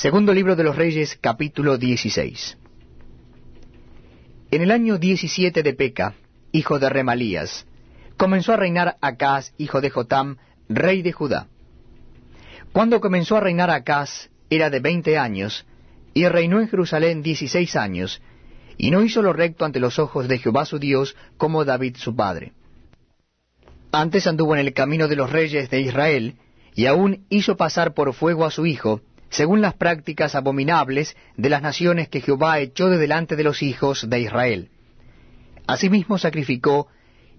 Segundo libro de los Reyes, capítulo 16. En el año 17 de Peca, hijo de Remalías, comenzó a reinar Acaz, hijo de Jotam, rey de Judá. Cuando comenzó a reinar Acaz, era de veinte años, y reinó en Jerusalén dieciséis años, y no hizo lo recto ante los ojos de Jehová su Dios, como David su padre. Antes anduvo en el camino de los reyes de Israel, y aún hizo pasar por fuego a su hijo, según las prácticas abominables de las naciones que Jehová echó de delante de los hijos de Israel. Asimismo sacrificó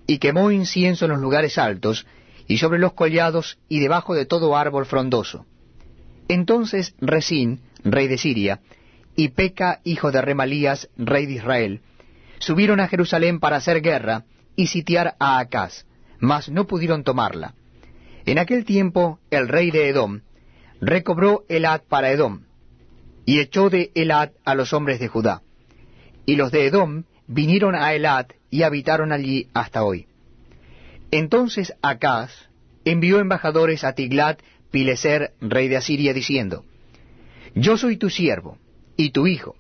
y quemó incienso en los lugares altos, y sobre los collados, y debajo de todo árbol frondoso. Entonces Resín, rey de Siria, y Peca, hijo de Remalías, rey de Israel, subieron a Jerusalén para hacer guerra y sitiar a Acaz mas no pudieron tomarla. En aquel tiempo el rey de Edom recobró Elad para Edom, y echó de Elad a los hombres de Judá. Y los de Edom vinieron a Elad y habitaron allí hasta hoy. Entonces Acaz envió embajadores a Tiglat Pileser, rey de Asiria, diciendo, Yo soy tu siervo y tu hijo,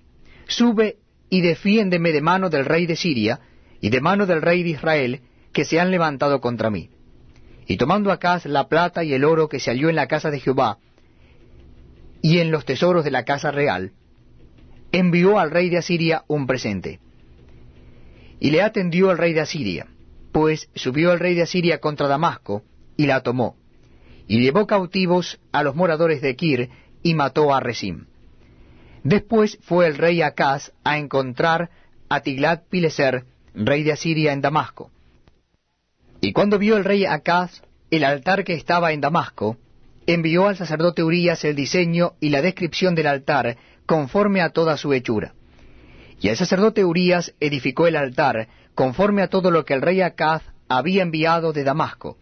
sube y defiéndeme de mano del rey de Siria y de mano del rey de Israel, que se han levantado contra mí. Y tomando Acaz la plata y el oro que se halló en la casa de Jehová, y en los tesoros de la casa real, envió al rey de Asiria un presente. Y le atendió al rey de Asiria, pues subió el rey de Asiria contra Damasco, y la tomó, y llevó cautivos a los moradores de Kir, y mató a Resim. Después fue el rey Acaz a encontrar a Tiglat Pileser, rey de Asiria, en Damasco, y cuando vio el rey Acaz el altar que estaba en Damasco, envió al sacerdote Urías el diseño y la descripción del altar conforme a toda su hechura. Y el sacerdote Urías edificó el altar conforme a todo lo que el rey Acaz había enviado de Damasco.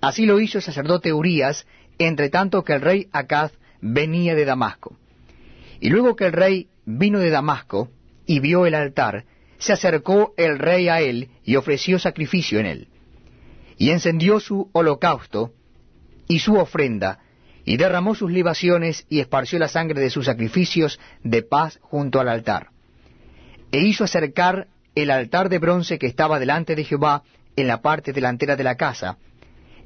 Así lo hizo el sacerdote Urías, entre tanto que el rey Acaz venía de Damasco. Y luego que el rey vino de Damasco y vio el altar, se acercó el rey a él y ofreció sacrificio en él y encendió su holocausto y su ofrenda, y derramó sus libaciones y esparció la sangre de sus sacrificios de paz junto al altar. E hizo acercar el altar de bronce que estaba delante de Jehová en la parte delantera de la casa,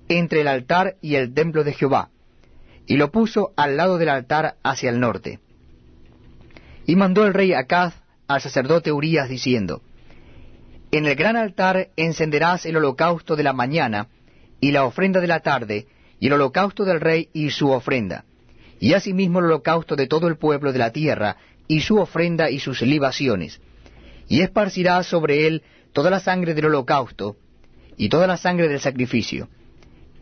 entre el altar y el templo de Jehová, y lo puso al lado del altar hacia el norte. Y mandó el rey Acaz al sacerdote Urías diciendo, en el gran altar encenderás el holocausto de la mañana, y la ofrenda de la tarde, y el holocausto del rey y su ofrenda, y asimismo el holocausto de todo el pueblo de la tierra, y su ofrenda y sus libaciones. Y esparcirás sobre él toda la sangre del holocausto, y toda la sangre del sacrificio.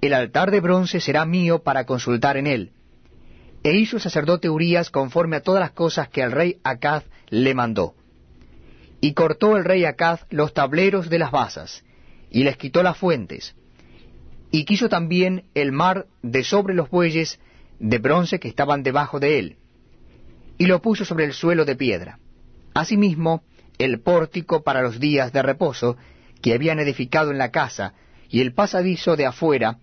El altar de bronce será mío para consultar en él. E hizo el sacerdote Urías conforme a todas las cosas que el rey Acaz le mandó. Y cortó el rey Acaz los tableros de las basas, y les quitó las fuentes, y quiso también el mar de sobre los bueyes de bronce que estaban debajo de él, y lo puso sobre el suelo de piedra. Asimismo, el pórtico para los días de reposo que habían edificado en la casa, y el pasadizo de afuera,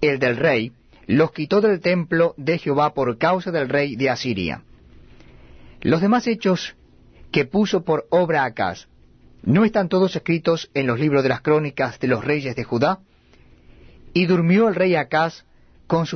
el del rey, los quitó del templo de Jehová por causa del rey de Asiria. Los demás hechos que puso por obra Acaz, ¿no están todos escritos en los libros de las crónicas de los reyes de Judá? Y durmió el rey Acaz con